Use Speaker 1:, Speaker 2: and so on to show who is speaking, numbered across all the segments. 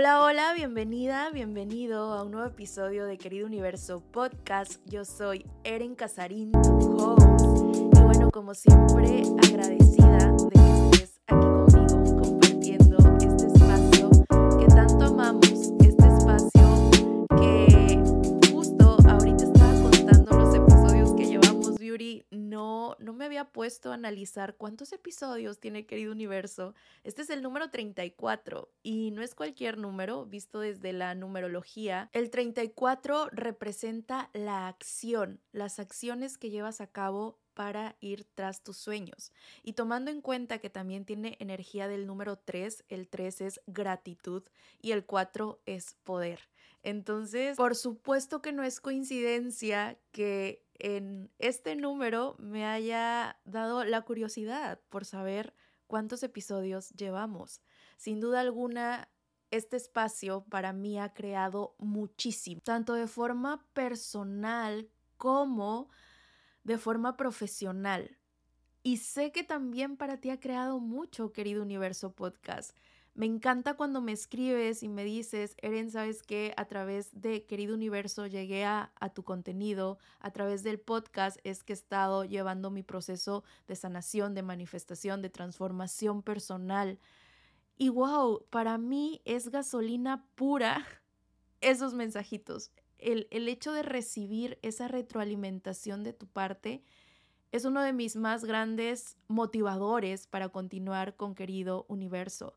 Speaker 1: Hola, hola, bienvenida, bienvenido a un nuevo episodio de Querido Universo Podcast. Yo soy Eren Casarín, tu host. Y bueno, como siempre, agradecida de que estés aquí conmigo compartiendo este espacio que tanto amamos, este espacio que justo ahorita estaba contando los episodios que llevamos, Beauty. No, no me había puesto a analizar cuántos episodios tiene Querido Universo. Este es el número 34 y no es cualquier número visto desde la numerología. El 34 representa la acción, las acciones que llevas a cabo para ir tras tus sueños. Y tomando en cuenta que también tiene energía del número 3, el 3 es gratitud y el 4 es poder. Entonces, por supuesto que no es coincidencia que en este número me haya dado la curiosidad por saber cuántos episodios llevamos. Sin duda alguna, este espacio para mí ha creado muchísimo, tanto de forma personal como de forma profesional. Y sé que también para ti ha creado mucho, querido Universo Podcast. Me encanta cuando me escribes y me dices, Eren, ¿sabes qué? A través de Querido Universo llegué a, a, tu contenido, a través del podcast es que he estado llevando mi proceso de sanación, de manifestación, de transformación personal. Y wow, para mí es gasolina pura esos mensajitos. El, el hecho de recibir esa retroalimentación de tu parte es uno de mis más grandes motivadores para continuar con Querido Universo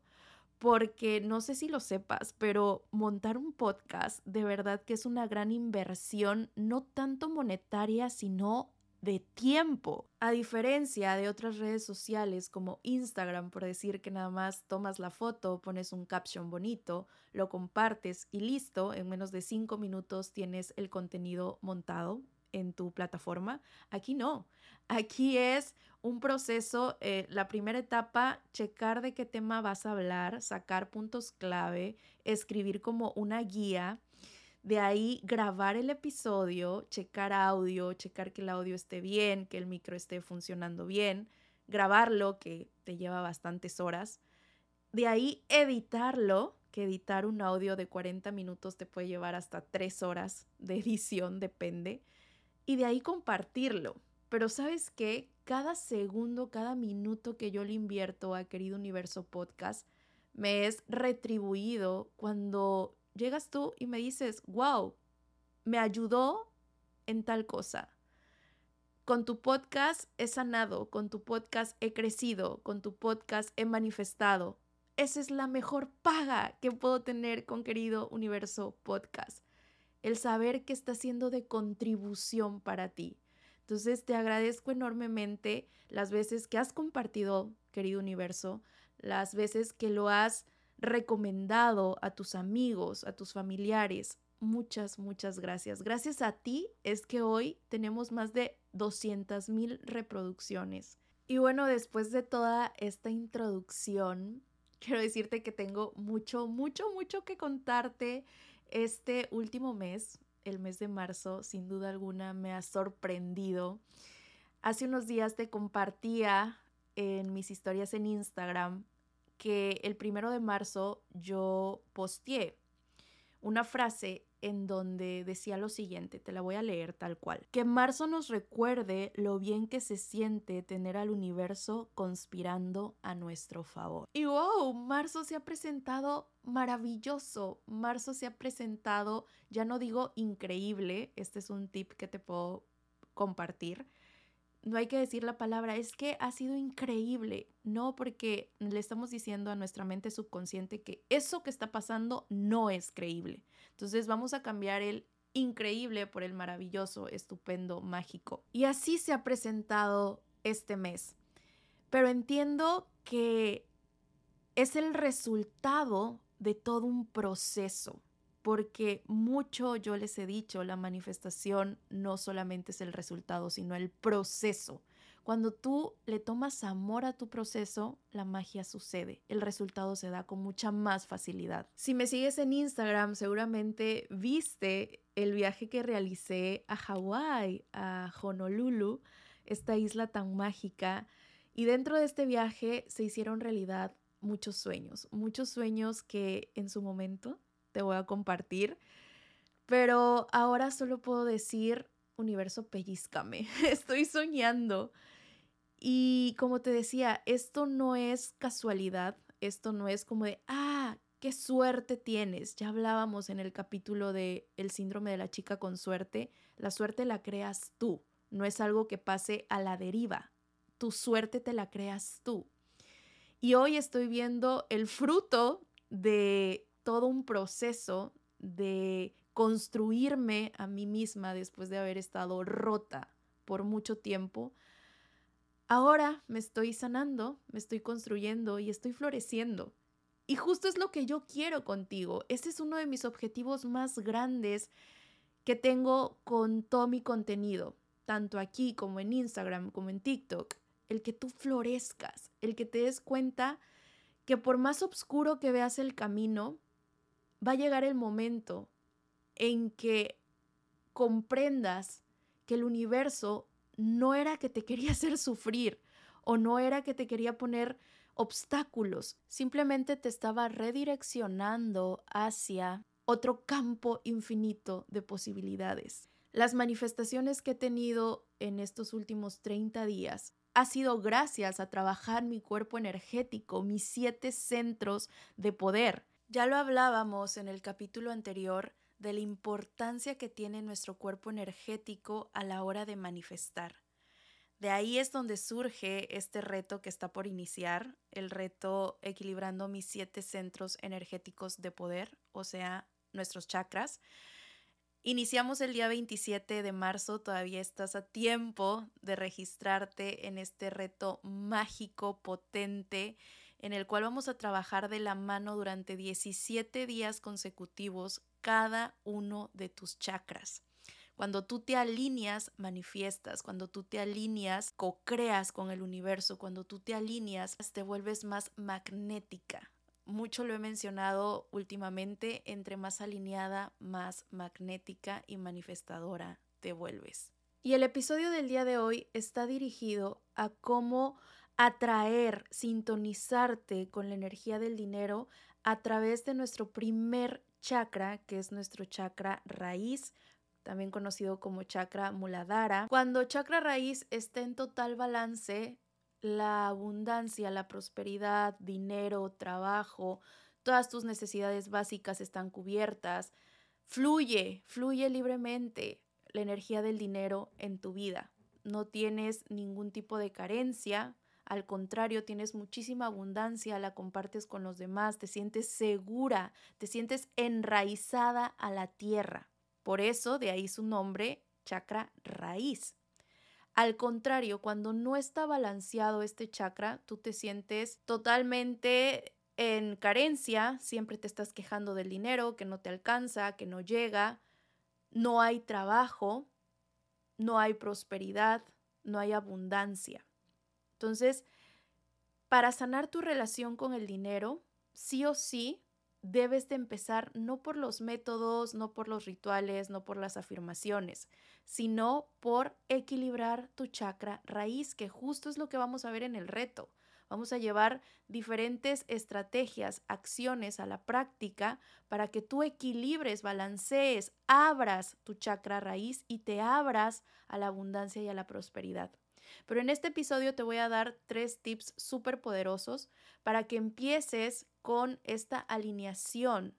Speaker 1: porque no sé si lo sepas, pero montar un podcast de verdad que es una gran inversión, no tanto monetaria, sino de tiempo. A diferencia de otras redes sociales como Instagram, por decir que nada más tomas la foto, pones un caption bonito, lo compartes y listo, en menos de cinco minutos tienes el contenido montado en tu plataforma. Aquí no. Aquí es un proceso, eh, la primera etapa, checar de qué tema vas a hablar, sacar puntos clave, escribir como una guía. De ahí grabar el episodio, checar audio, checar que el audio esté bien, que el micro esté funcionando bien, grabarlo, que te lleva bastantes horas. De ahí editarlo, que editar un audio de 40 minutos te puede llevar hasta 3 horas de edición, depende y de ahí compartirlo. Pero sabes qué? Cada segundo, cada minuto que yo le invierto a Querido Universo Podcast, me es retribuido cuando llegas tú y me dices, wow, me ayudó en tal cosa. Con tu podcast he sanado, con tu podcast he crecido, con tu podcast he manifestado. Esa es la mejor paga que puedo tener con Querido Universo Podcast el saber que está siendo de contribución para ti. Entonces te agradezco enormemente las veces que has compartido, querido universo, las veces que lo has recomendado a tus amigos, a tus familiares. Muchas, muchas gracias. Gracias a ti es que hoy tenemos más de 200 mil reproducciones. Y bueno, después de toda esta introducción, quiero decirte que tengo mucho, mucho, mucho que contarte este último mes, el mes de marzo, sin duda alguna me ha sorprendido. Hace unos días te compartía en mis historias en Instagram que el primero de marzo yo posteé una frase en donde decía lo siguiente, te la voy a leer tal cual. Que marzo nos recuerde lo bien que se siente tener al universo conspirando a nuestro favor. Y wow, marzo se ha presentado maravilloso. Marzo se ha presentado, ya no digo increíble, este es un tip que te puedo compartir no hay que decir la palabra, es que ha sido increíble, no porque le estamos diciendo a nuestra mente subconsciente que eso que está pasando no es creíble. Entonces vamos a cambiar el increíble por el maravilloso, estupendo, mágico. Y así se ha presentado este mes. Pero entiendo que es el resultado de todo un proceso porque mucho yo les he dicho, la manifestación no solamente es el resultado, sino el proceso. Cuando tú le tomas amor a tu proceso, la magia sucede. El resultado se da con mucha más facilidad. Si me sigues en Instagram, seguramente viste el viaje que realicé a Hawái, a Honolulu, esta isla tan mágica. Y dentro de este viaje se hicieron realidad muchos sueños, muchos sueños que en su momento te voy a compartir, pero ahora solo puedo decir, universo, pellizcame, estoy soñando. Y como te decía, esto no es casualidad, esto no es como de, ah, qué suerte tienes. Ya hablábamos en el capítulo de el síndrome de la chica con suerte. La suerte la creas tú, no es algo que pase a la deriva. Tu suerte te la creas tú. Y hoy estoy viendo el fruto de todo un proceso de construirme a mí misma después de haber estado rota por mucho tiempo. Ahora me estoy sanando, me estoy construyendo y estoy floreciendo. Y justo es lo que yo quiero contigo. Este es uno de mis objetivos más grandes que tengo con todo mi contenido, tanto aquí como en Instagram, como en TikTok. El que tú florezcas, el que te des cuenta que por más oscuro que veas el camino, va a llegar el momento en que comprendas que el universo no era que te quería hacer sufrir o no era que te quería poner obstáculos, simplemente te estaba redireccionando hacia otro campo infinito de posibilidades. Las manifestaciones que he tenido en estos últimos 30 días ha sido gracias a trabajar mi cuerpo energético, mis siete centros de poder. Ya lo hablábamos en el capítulo anterior de la importancia que tiene nuestro cuerpo energético a la hora de manifestar. De ahí es donde surge este reto que está por iniciar, el reto equilibrando mis siete centros energéticos de poder, o sea, nuestros chakras. Iniciamos el día 27 de marzo, todavía estás a tiempo de registrarte en este reto mágico, potente, en el cual vamos a trabajar de la mano durante 17 días consecutivos cada uno de tus chakras. Cuando tú te alineas, manifiestas. Cuando tú te alineas, co-creas con el universo. Cuando tú te alineas, te vuelves más magnética. Mucho lo he mencionado últimamente, entre más alineada, más magnética y manifestadora te vuelves. Y el episodio del día de hoy está dirigido a cómo atraer, sintonizarte con la energía del dinero a través de nuestro primer chakra, que es nuestro chakra raíz también conocido como chakra muladhara. Cuando chakra raíz está en total balance, la abundancia, la prosperidad, dinero, trabajo, todas tus necesidades básicas están cubiertas. Fluye, fluye libremente la energía del dinero en tu vida. No tienes ningún tipo de carencia, al contrario, tienes muchísima abundancia, la compartes con los demás, te sientes segura, te sientes enraizada a la tierra. Por eso, de ahí su nombre, chakra raíz. Al contrario, cuando no está balanceado este chakra, tú te sientes totalmente en carencia, siempre te estás quejando del dinero, que no te alcanza, que no llega, no hay trabajo, no hay prosperidad, no hay abundancia. Entonces, para sanar tu relación con el dinero, sí o sí debes de empezar no por los métodos, no por los rituales, no por las afirmaciones, sino por equilibrar tu chakra raíz, que justo es lo que vamos a ver en el reto. Vamos a llevar diferentes estrategias, acciones a la práctica para que tú equilibres, balancees, abras tu chakra raíz y te abras a la abundancia y a la prosperidad. Pero en este episodio te voy a dar tres tips súper poderosos para que empieces con esta alineación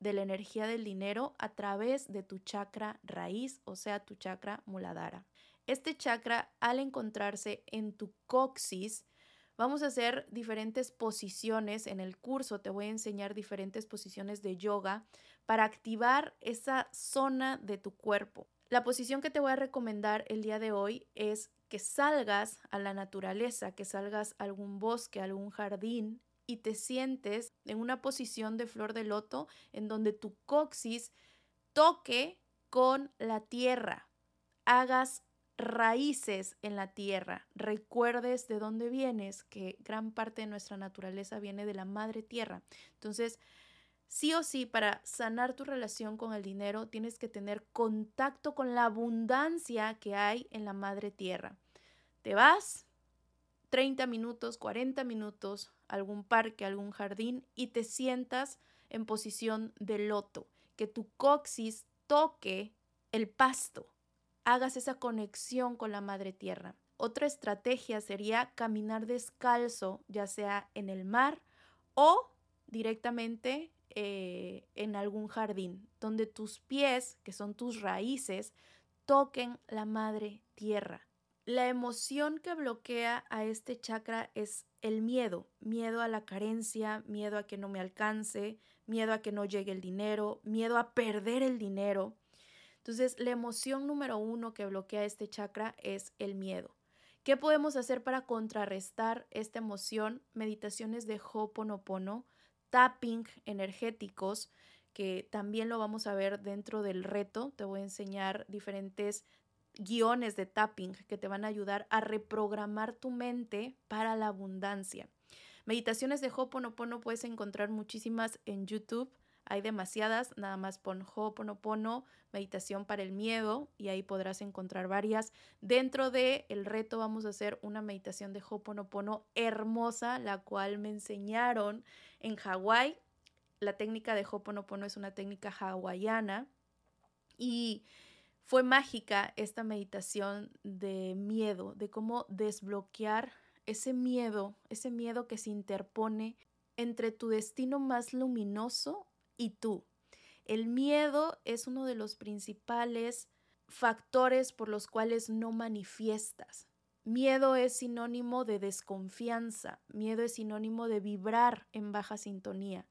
Speaker 1: de la energía del dinero a través de tu chakra raíz, o sea, tu chakra muladhara. Este chakra, al encontrarse en tu coxis, vamos a hacer diferentes posiciones en el curso. Te voy a enseñar diferentes posiciones de yoga para activar esa zona de tu cuerpo. La posición que te voy a recomendar el día de hoy es que salgas a la naturaleza, que salgas a algún bosque, a algún jardín y te sientes en una posición de flor de loto en donde tu coxis toque con la tierra, hagas raíces en la tierra, recuerdes de dónde vienes, que gran parte de nuestra naturaleza viene de la madre tierra. Entonces, sí o sí, para sanar tu relación con el dinero, tienes que tener contacto con la abundancia que hay en la madre tierra. Te vas 30 minutos, 40 minutos algún parque, algún jardín y te sientas en posición de loto, que tu coxis toque el pasto, hagas esa conexión con la madre tierra. Otra estrategia sería caminar descalzo, ya sea en el mar o directamente eh, en algún jardín, donde tus pies, que son tus raíces, toquen la madre tierra. La emoción que bloquea a este chakra es el miedo, miedo a la carencia, miedo a que no me alcance, miedo a que no llegue el dinero, miedo a perder el dinero. Entonces, la emoción número uno que bloquea este chakra es el miedo. ¿Qué podemos hacer para contrarrestar esta emoción? Meditaciones de Ho'oponopono, tapping energéticos, que también lo vamos a ver dentro del reto. Te voy a enseñar diferentes guiones de tapping que te van a ayudar a reprogramar tu mente para la abundancia. Meditaciones de Ho'oponopono puedes encontrar muchísimas en YouTube. Hay demasiadas, nada más pon Ho'oponopono, meditación para el miedo y ahí podrás encontrar varias. Dentro de el reto vamos a hacer una meditación de Ho'oponopono hermosa, la cual me enseñaron en Hawái. La técnica de Ho'oponopono es una técnica hawaiana y fue mágica esta meditación de miedo, de cómo desbloquear ese miedo, ese miedo que se interpone entre tu destino más luminoso y tú. El miedo es uno de los principales factores por los cuales no manifiestas. Miedo es sinónimo de desconfianza, miedo es sinónimo de vibrar en baja sintonía.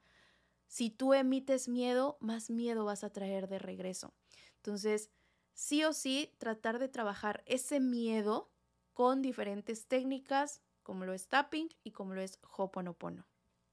Speaker 1: Si tú emites miedo, más miedo vas a traer de regreso. Entonces, sí o sí, tratar de trabajar ese miedo con diferentes técnicas, como lo es tapping y como lo es Hoponopono.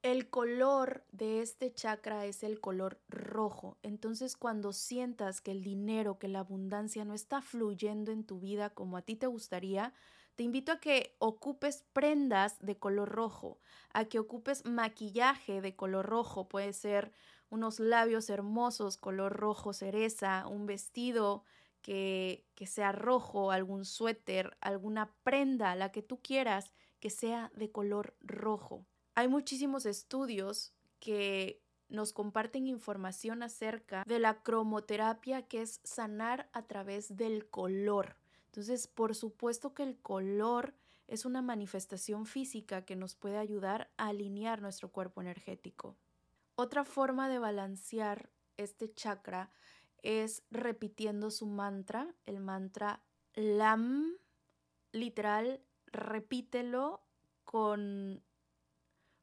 Speaker 1: El color de este chakra es el color rojo. Entonces, cuando sientas que el dinero, que la abundancia no está fluyendo en tu vida como a ti te gustaría, te invito a que ocupes prendas de color rojo, a que ocupes maquillaje de color rojo. Puede ser unos labios hermosos, color rojo cereza, un vestido que, sea rojo, algún suéter, alguna prenda, la que tú quieras, que sea de color rojo. Hay muchísimos estudios que nos comparten información acerca de la cromoterapia, que es sanar a través del color. Entonces, por supuesto que el color es una manifestación física que nos puede ayudar a alinear nuestro cuerpo energético. Otra forma de balancear este chakra es repitiendo su mantra, el mantra LAM, literal, repítelo con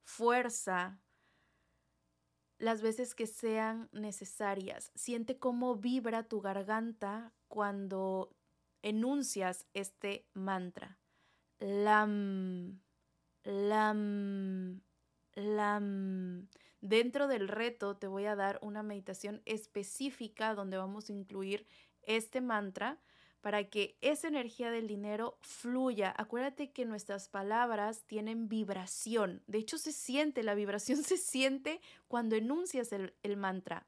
Speaker 1: fuerza las veces que sean necesarias. Siente cómo vibra tu garganta cuando enuncias este mantra. Lam, lam, lam. Dentro del reto te voy a dar una meditación específica donde vamos a incluir este mantra para que esa energía del dinero fluya. Acuérdate que nuestras palabras tienen vibración. De hecho, se siente, la vibración se siente cuando enuncias el, el mantra.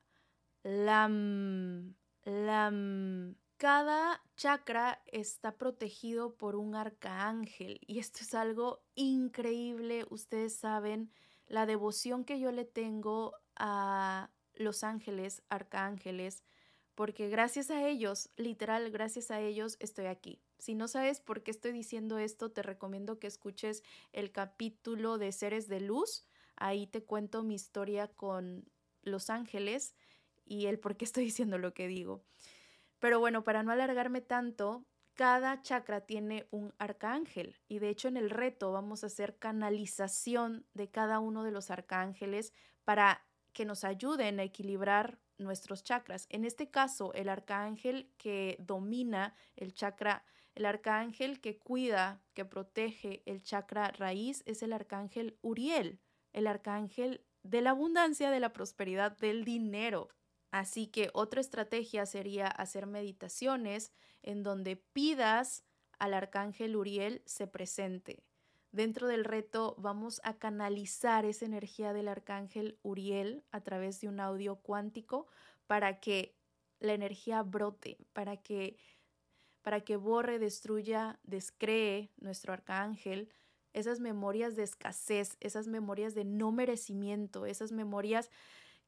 Speaker 1: Lam, lam. Cada chakra está protegido por un arcángel y esto es algo increíble. Ustedes saben la devoción que yo le tengo a los ángeles, arcángeles, porque gracias a ellos, literal, gracias a ellos estoy aquí. Si no sabes por qué estoy diciendo esto, te recomiendo que escuches el capítulo de Seres de Luz. Ahí te cuento mi historia con los ángeles y el por qué estoy diciendo lo que digo. Pero bueno, para no alargarme tanto, cada chakra tiene un arcángel y de hecho en el reto vamos a hacer canalización de cada uno de los arcángeles para que nos ayuden a equilibrar nuestros chakras. En este caso, el arcángel que domina el chakra, el arcángel que cuida, que protege el chakra raíz es el arcángel Uriel, el arcángel de la abundancia, de la prosperidad, del dinero. Así que otra estrategia sería hacer meditaciones en donde pidas al arcángel Uriel se presente. Dentro del reto vamos a canalizar esa energía del arcángel Uriel a través de un audio cuántico para que la energía brote, para que para que borre, destruya, descree nuestro arcángel esas memorias de escasez, esas memorias de no merecimiento, esas memorias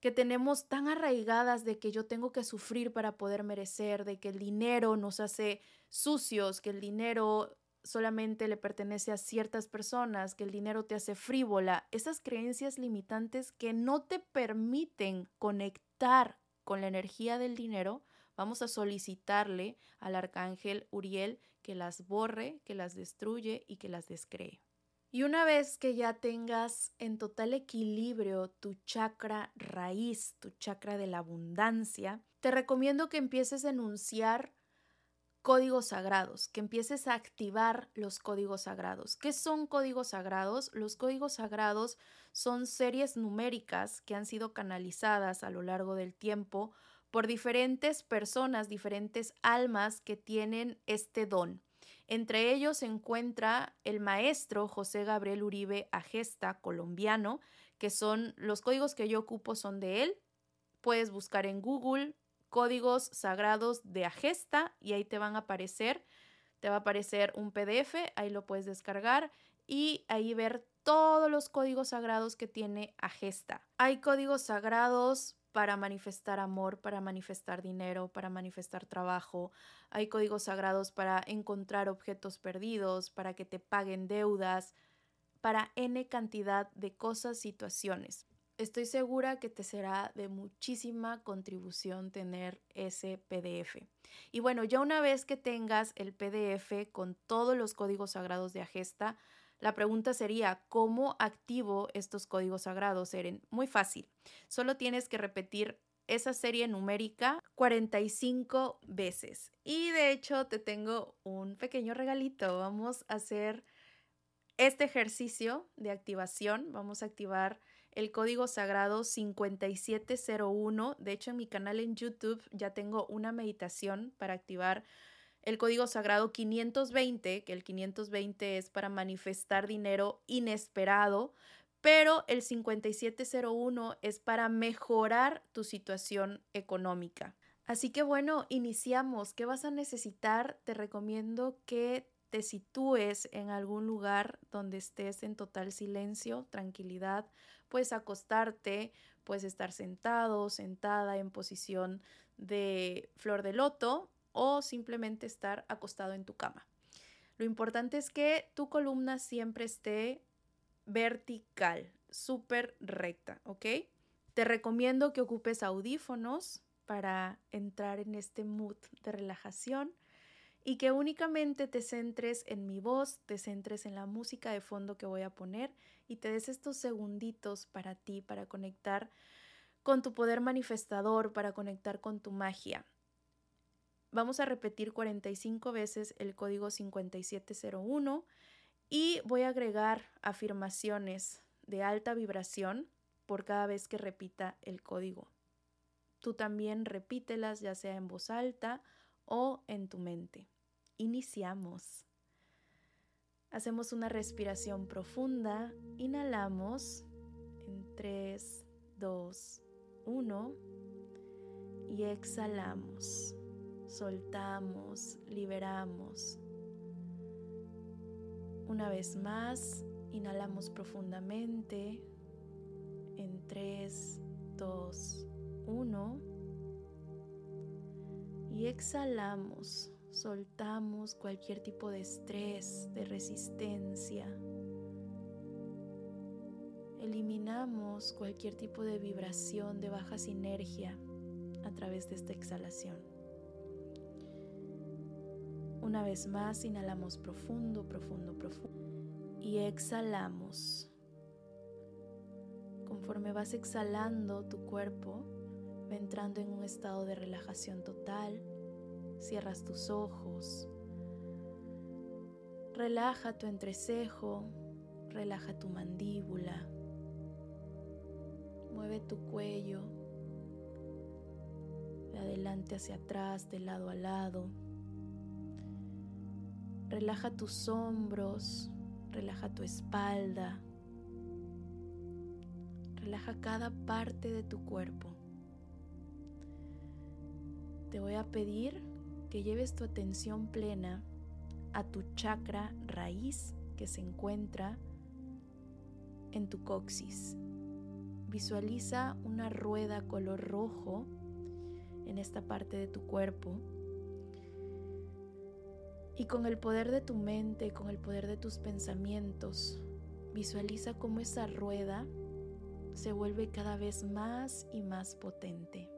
Speaker 1: que tenemos tan arraigadas de que yo tengo que sufrir para poder merecer, de que el dinero nos hace sucios, que el dinero solamente le pertenece a ciertas personas, que el dinero te hace frívola, esas creencias limitantes que no te permiten conectar con la energía del dinero, vamos a solicitarle al arcángel Uriel que las borre, que las destruye y que las descree. Y una vez que ya tengas en total equilibrio tu chakra raíz, tu chakra de la abundancia, te recomiendo que empieces a enunciar códigos sagrados, que empieces a activar los códigos sagrados. ¿Qué son códigos sagrados? Los códigos sagrados son series numéricas que han sido canalizadas a lo largo del tiempo por diferentes personas, diferentes almas que tienen este don. Entre ellos se encuentra el maestro José Gabriel Uribe Agesta, colombiano, que son los códigos que yo ocupo son de él. Puedes buscar en Google códigos sagrados de Agesta y ahí te van a aparecer. Te va a aparecer un PDF, ahí lo puedes descargar y ahí ver todos los códigos sagrados que tiene Agesta. Hay códigos sagrados para manifestar amor, para manifestar dinero, para manifestar trabajo. Hay códigos sagrados para encontrar objetos perdidos, para que te paguen deudas, para n cantidad de cosas, situaciones. Estoy segura que te será de muchísima contribución tener ese PDF. Y bueno, ya una vez que tengas el PDF con todos los códigos sagrados de Agesta, la pregunta sería, ¿cómo activo estos códigos sagrados, Eren? Muy fácil. Solo tienes que repetir esa serie numérica 45 veces. Y de hecho te tengo un pequeño regalito. Vamos a hacer este ejercicio de activación. Vamos a activar el código sagrado 5701. De hecho, en mi canal en YouTube ya tengo una meditación para activar el código sagrado 520, que el 520 es para manifestar dinero inesperado, pero el 5701 es para mejorar tu situación económica. Así que bueno, iniciamos. ¿Qué vas a necesitar? Te recomiendo que te sitúes en algún lugar donde estés en total silencio, tranquilidad. Puedes acostarte, puedes estar sentado, sentada en posición de flor de loto o simplemente estar acostado en tu cama. Lo importante es que tu columna siempre esté vertical, súper recta, ¿ok? Te recomiendo que ocupes audífonos para entrar en este mood de relajación y que únicamente te centres en mi voz, te centres en la música de fondo que voy a poner y te des estos segunditos para ti, para conectar con tu poder manifestador, para conectar con tu magia. Vamos a repetir 45 veces el código 5701 y voy a agregar afirmaciones de alta vibración por cada vez que repita el código. Tú también repítelas ya sea en voz alta o en tu mente. Iniciamos. Hacemos una respiración profunda. Inhalamos en 3, 2, 1 y exhalamos soltamos, liberamos. Una vez más, inhalamos profundamente en 3, 2, 1 y exhalamos, soltamos cualquier tipo de estrés, de resistencia. Eliminamos cualquier tipo de vibración de baja sinergia a través de esta exhalación. Una vez más, inhalamos profundo, profundo, profundo. Y exhalamos. Conforme vas exhalando, tu cuerpo va entrando en un estado de relajación total. Cierras tus ojos. Relaja tu entrecejo. Relaja tu mandíbula. Mueve tu cuello de adelante hacia atrás, de lado a lado. Relaja tus hombros, relaja tu espalda, relaja cada parte de tu cuerpo. Te voy a pedir que lleves tu atención plena a tu chakra raíz, que se encuentra en tu coxis. Visualiza una rueda color rojo en esta parte de tu cuerpo. Y con el poder de tu mente, con el poder de tus pensamientos, visualiza cómo esa rueda se vuelve cada vez más y más potente.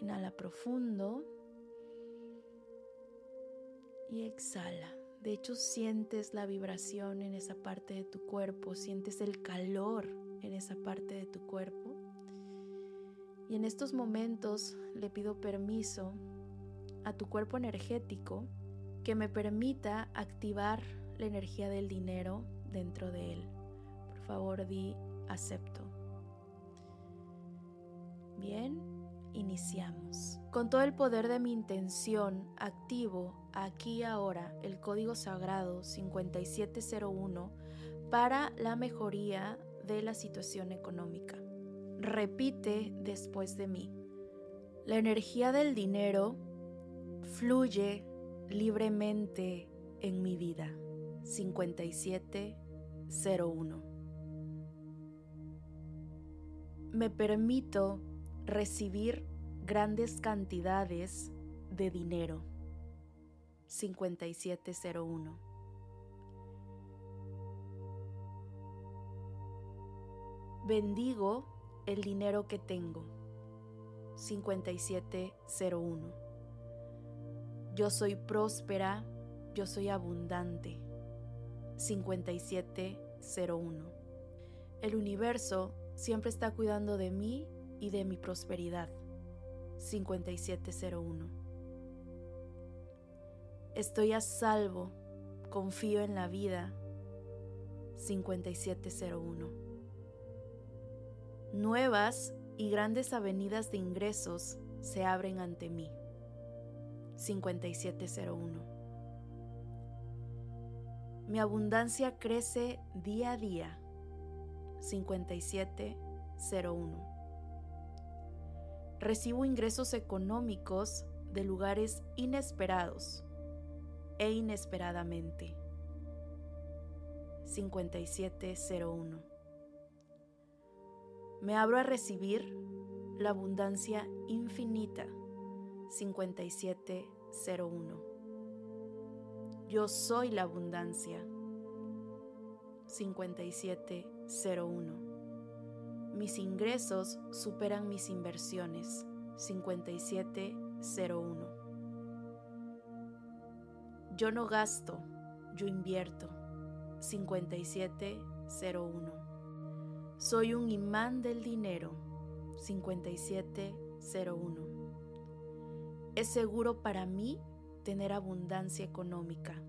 Speaker 1: Inhala profundo y exhala. De hecho, sientes la vibración en esa parte de tu cuerpo, sientes el calor en esa parte de tu cuerpo. Y en estos momentos le pido permiso a tu cuerpo energético que me permita activar la energía del dinero dentro de él. Por favor, di acepto. Bien, iniciamos. Con todo el poder de mi intención, activo aquí y ahora el código sagrado 5701 para la mejoría de la situación económica. Repite después de mí. La energía del dinero fluye libremente en mi vida. 5701. Me permito recibir grandes cantidades de dinero. 5701. Bendigo el dinero que tengo. 5701. Yo soy próspera, yo soy abundante. 5701. El universo siempre está cuidando de mí y de mi prosperidad. 5701. Estoy a salvo, confío en la vida. 5701. Nuevas y grandes avenidas de ingresos se abren ante mí. 5701. Mi abundancia crece día a día. 5701. Recibo ingresos económicos de lugares inesperados e inesperadamente. 5701. Me abro a recibir la abundancia infinita. 5701. Yo soy la abundancia. 5701. Mis ingresos superan mis inversiones. 5701. Yo no gasto, yo invierto. 5701. Soy un imán del dinero. 5701. Es seguro para mí tener abundancia económica.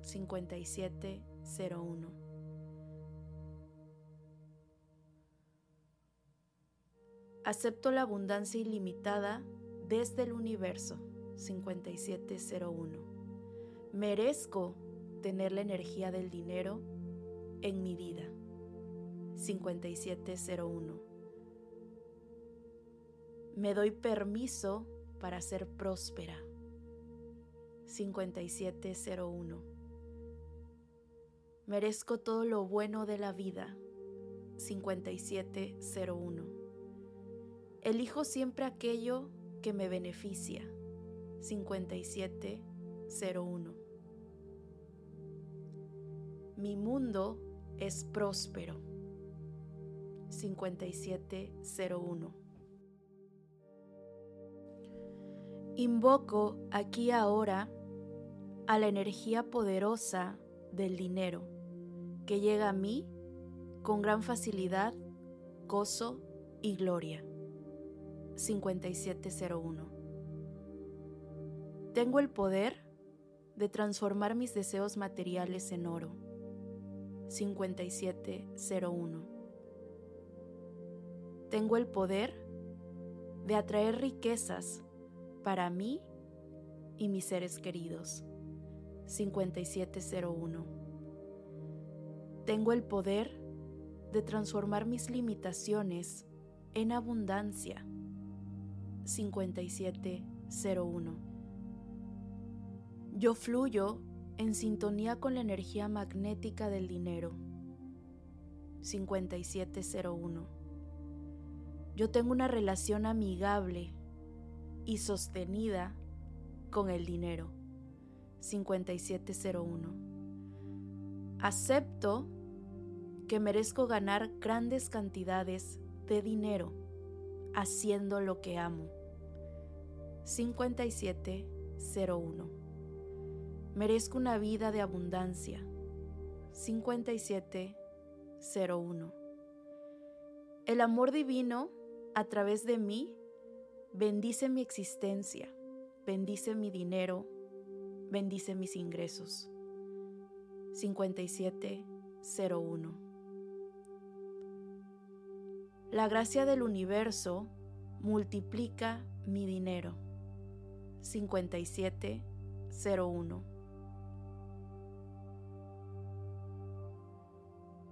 Speaker 1: 5701. Acepto la abundancia ilimitada desde el universo. 5701. Merezco tener la energía del dinero en mi vida. 5701. Me doy permiso para ser próspera. 5701. Merezco todo lo bueno de la vida. 5701. Elijo siempre aquello que me beneficia. 5701. Mi mundo es próspero. 5701. Invoco aquí ahora a la energía poderosa del dinero que llega a mí con gran facilidad, gozo y gloria. 5701. Tengo el poder de transformar mis deseos materiales en oro. 5701. Tengo el poder de atraer riquezas para mí y mis seres queridos. 5701. Tengo el poder de transformar mis limitaciones en abundancia. 5701. Yo fluyo en sintonía con la energía magnética del dinero. 5701. Yo tengo una relación amigable y sostenida con el dinero. 5701. Acepto que merezco ganar grandes cantidades de dinero haciendo lo que amo. 5701. Merezco una vida de abundancia. 5701. El amor divino a través de mí bendice mi existencia, bendice mi dinero, bendice mis ingresos. 5701. La gracia del universo multiplica mi dinero. 5701.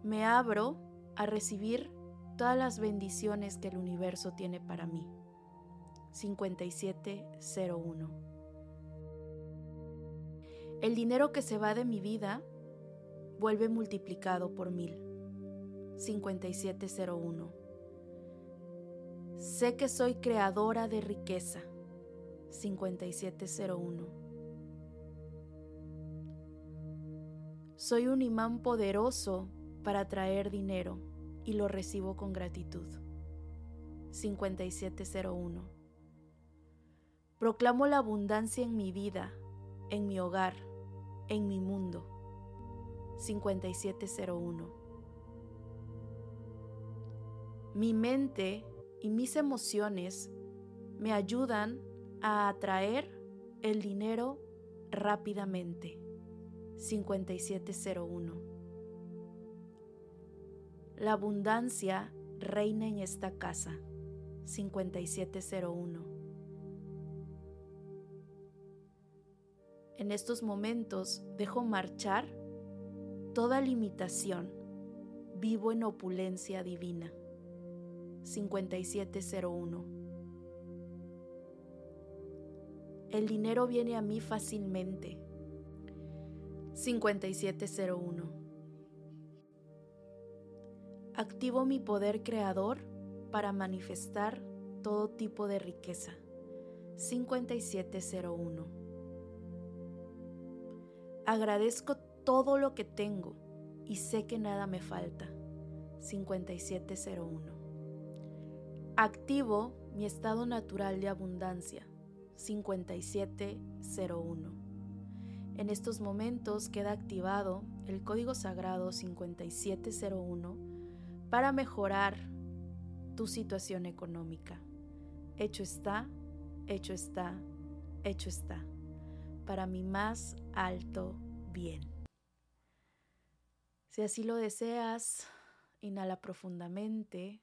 Speaker 1: Me abro a recibir todas las bendiciones que el universo tiene para mí. 5701. El dinero que se va de mi vida vuelve multiplicado por mil. 5701. Sé que soy creadora de riqueza. 5701. Soy un imán poderoso para atraer dinero y lo recibo con gratitud. 5701. Proclamo la abundancia en mi vida, en mi hogar, en mi mundo. 5701. Mi mente y mis emociones me ayudan a atraer el dinero rápidamente. 5701. La abundancia reina en esta casa. 5701. En estos momentos dejo marchar toda limitación. Vivo en opulencia divina. 5701. El dinero viene a mí fácilmente. 5701 activo mi poder creador para manifestar todo tipo de riqueza. 5701. Agradezco todo lo que tengo y sé que nada me falta. 5701. Activo mi estado natural de abundancia. 5701. En estos momentos queda activado el código sagrado 5701 para mejorar tu situación económica. Hecho está, hecho está, hecho está, para mi más alto bien. Si así lo deseas, inhala profundamente,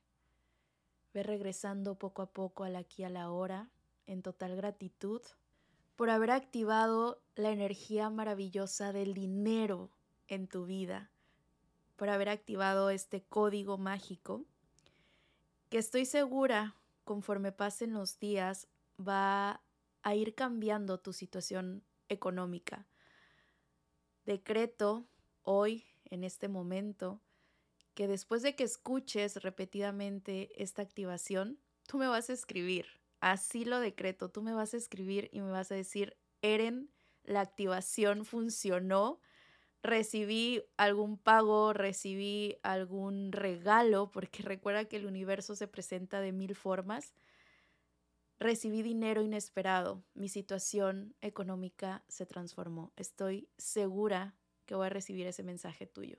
Speaker 1: ve regresando poco a poco al aquí a la hora, en total gratitud por haber activado la energía maravillosa del dinero en tu vida por haber activado este código mágico que estoy segura conforme pasen los días va a ir cambiando tu situación económica. Decreto hoy, en este momento, que después de que escuches repetidamente esta activación, tú me vas a escribir. Así lo decreto, tú me vas a escribir y me vas a decir, Eren, la activación funcionó recibí algún pago, recibí algún regalo, porque recuerda que el universo se presenta de mil formas. Recibí dinero inesperado, mi situación económica se transformó. Estoy segura que voy a recibir ese mensaje tuyo.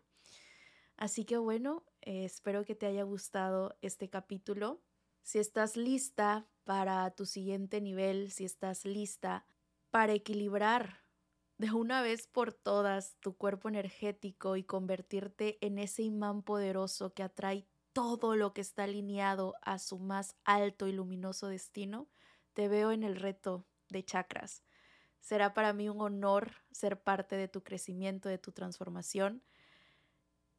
Speaker 1: Así que bueno, eh, espero que te haya gustado este capítulo. Si estás lista para tu siguiente nivel, si estás lista para equilibrar de una vez por todas tu cuerpo energético y convertirte en ese imán poderoso que atrae todo lo que está alineado a su más alto y luminoso destino, te veo en el reto de chakras. Será para mí un honor ser parte de tu crecimiento, de tu transformación.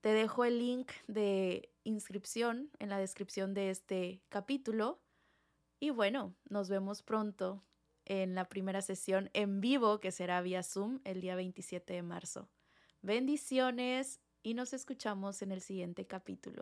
Speaker 1: Te dejo el link de inscripción en la descripción de este capítulo. Y bueno, nos vemos pronto en la primera sesión en vivo que será vía Zoom el día 27 de marzo. Bendiciones y nos escuchamos en el siguiente capítulo.